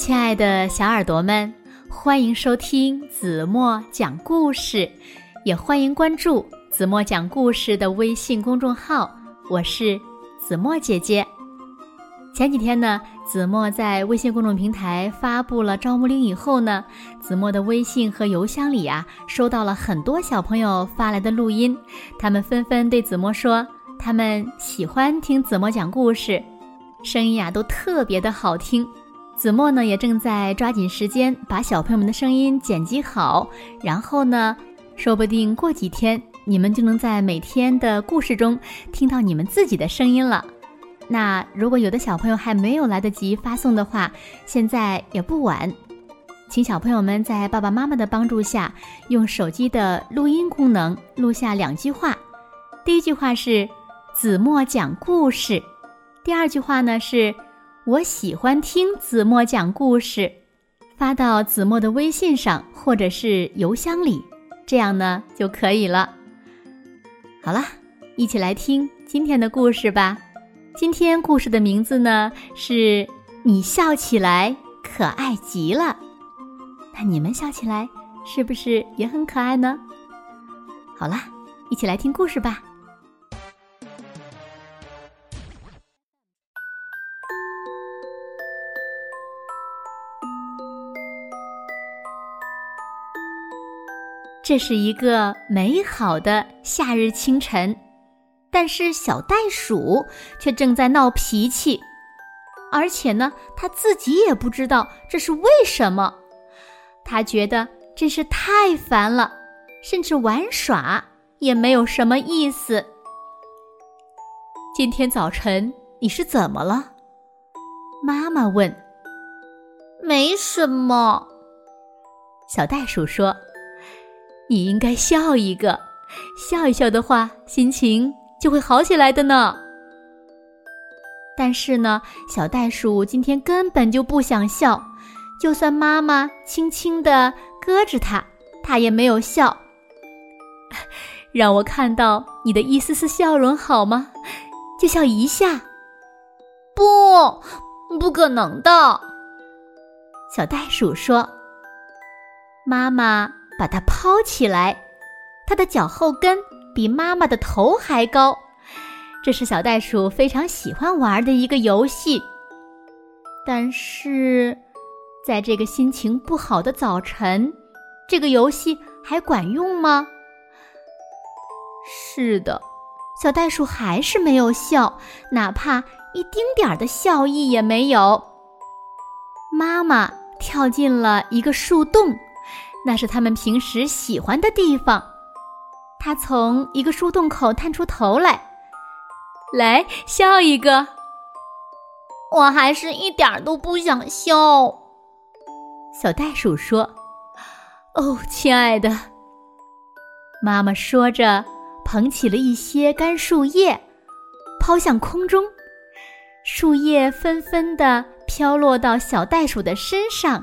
亲爱的小耳朵们，欢迎收听子墨讲故事，也欢迎关注子墨讲故事的微信公众号。我是子墨姐姐。前几天呢，子墨在微信公众平台发布了招募令以后呢，子墨的微信和邮箱里啊，收到了很多小朋友发来的录音，他们纷纷对子墨说，他们喜欢听子墨讲故事，声音呀都特别的好听。子墨呢也正在抓紧时间把小朋友们的声音剪辑好，然后呢，说不定过几天你们就能在每天的故事中听到你们自己的声音了。那如果有的小朋友还没有来得及发送的话，现在也不晚，请小朋友们在爸爸妈妈的帮助下，用手机的录音功能录下两句话。第一句话是“子墨讲故事”，第二句话呢是。我喜欢听子墨讲故事，发到子墨的微信上或者是邮箱里，这样呢就可以了。好了，一起来听今天的故事吧。今天故事的名字呢是“你笑起来可爱极了”。那你们笑起来是不是也很可爱呢？好了，一起来听故事吧。这是一个美好的夏日清晨，但是小袋鼠却正在闹脾气，而且呢，它自己也不知道这是为什么。它觉得真是太烦了，甚至玩耍也没有什么意思。今天早晨你是怎么了？妈妈问。没什么，小袋鼠说。你应该笑一个，笑一笑的话，心情就会好起来的呢。但是呢，小袋鼠今天根本就不想笑，就算妈妈轻轻地搁着它，它也没有笑。让我看到你的一丝丝笑容好吗？就笑一下。不，不可能的。小袋鼠说：“妈妈。”把它抛起来，它的脚后跟比妈妈的头还高。这是小袋鼠非常喜欢玩的一个游戏。但是，在这个心情不好的早晨，这个游戏还管用吗？是的，小袋鼠还是没有笑，哪怕一丁点儿的笑意也没有。妈妈跳进了一个树洞。那是他们平时喜欢的地方。他从一个树洞口探出头来，来笑一个。我还是一点都不想笑。小袋鼠说：“哦，亲爱的。”妈妈说着，捧起了一些干树叶，抛向空中，树叶纷纷的飘落到小袋鼠的身上。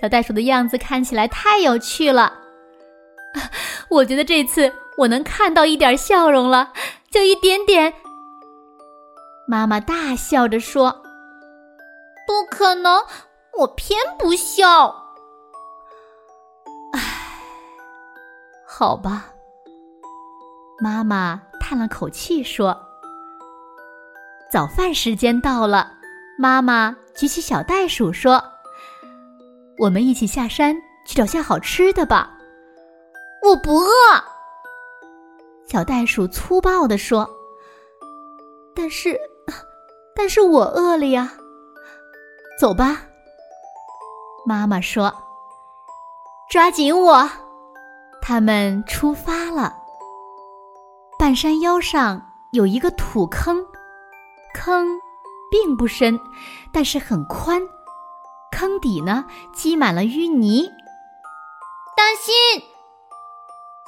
小袋鼠的样子看起来太有趣了，我觉得这次我能看到一点笑容了，就一点点。妈妈大笑着说：“不可能，我偏不笑。”唉，好吧。妈妈叹了口气说：“早饭时间到了。”妈妈举起小袋鼠说。我们一起下山去找些好吃的吧。我不饿。小袋鼠粗暴地说。但是，但是我饿了呀。走吧。妈妈说。抓紧我。他们出发了。半山腰上有一个土坑，坑并不深，但是很宽。坑底呢，积满了淤泥。当心！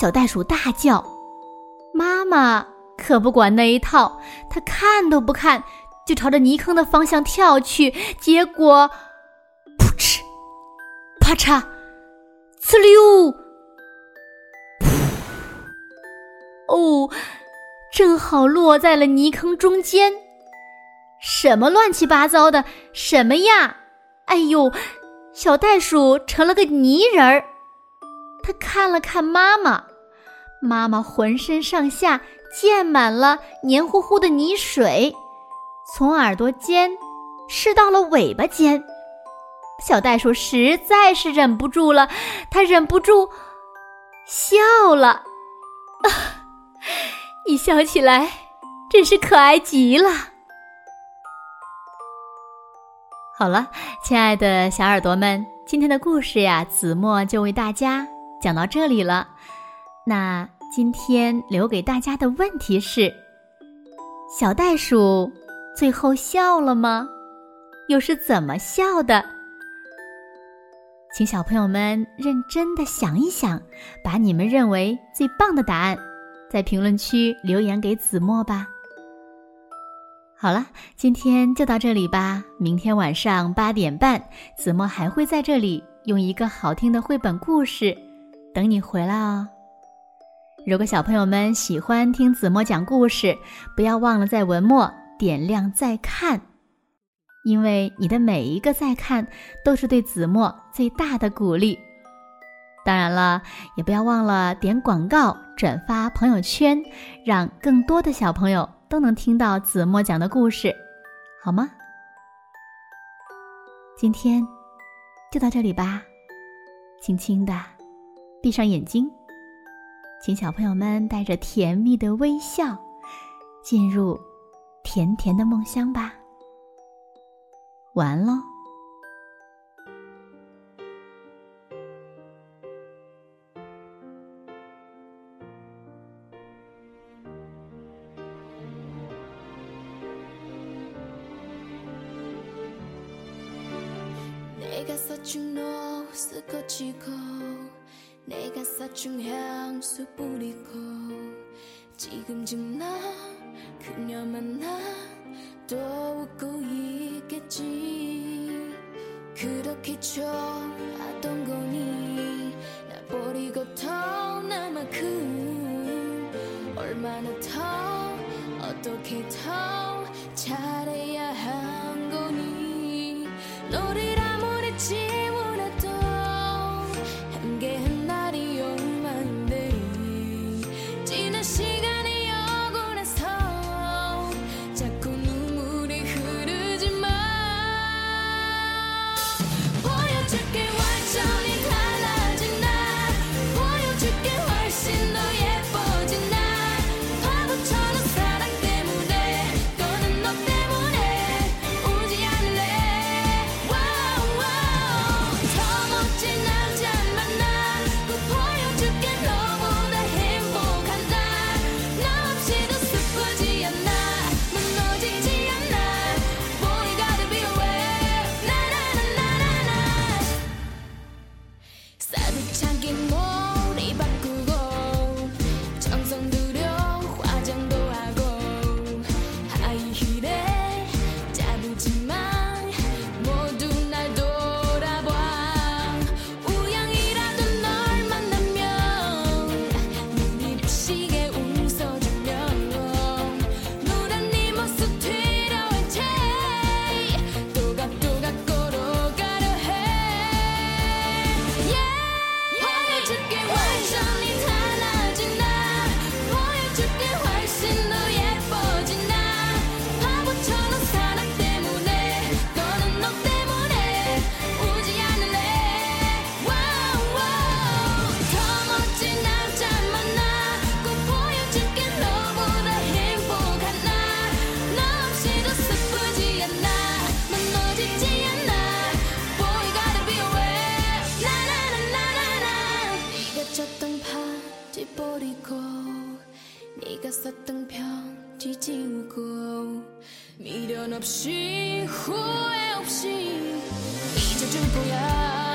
小袋鼠大叫。妈妈可不管那一套，它看都不看，就朝着泥坑的方向跳去。结果，噗嗤，啪嚓，呲溜，哦，正好落在了泥坑中间。什么乱七八糟的？什么呀？哎呦，小袋鼠成了个泥人儿。他看了看妈妈，妈妈浑身上下溅满了黏糊糊的泥水，从耳朵尖湿到了尾巴尖。小袋鼠实在是忍不住了，它忍不住笑了，一笑起来真是可爱极了。好了，亲爱的小耳朵们，今天的故事呀，子墨就为大家讲到这里了。那今天留给大家的问题是：小袋鼠最后笑了吗？又是怎么笑的？请小朋友们认真的想一想，把你们认为最棒的答案，在评论区留言给子墨吧。好了，今天就到这里吧。明天晚上八点半，子墨还会在这里用一个好听的绘本故事等你回来哦。如果小朋友们喜欢听子墨讲故事，不要忘了在文末点亮再看。因为你的每一个再看，都是对子墨最大的鼓励。当然了，也不要忘了点广告、转发朋友圈，让更多的小朋友都能听到子墨讲的故事，好吗？今天就到这里吧，轻轻的闭上眼睛，请小朋友们带着甜蜜的微笑，进入甜甜的梦乡吧。完喽。 내가사춘노스코치고 내가사춘향수 뿌리고 지금쯤 나 그녀만 나또 웃고 있겠지. 그렇게 좋아하던 거니 나 버리고 더나만큼 얼마나 더 어떻게 더 쳤던 바지 버리고 네가 썼던 편지 지우고 미련 없이 후회 없이 잊어줄 거야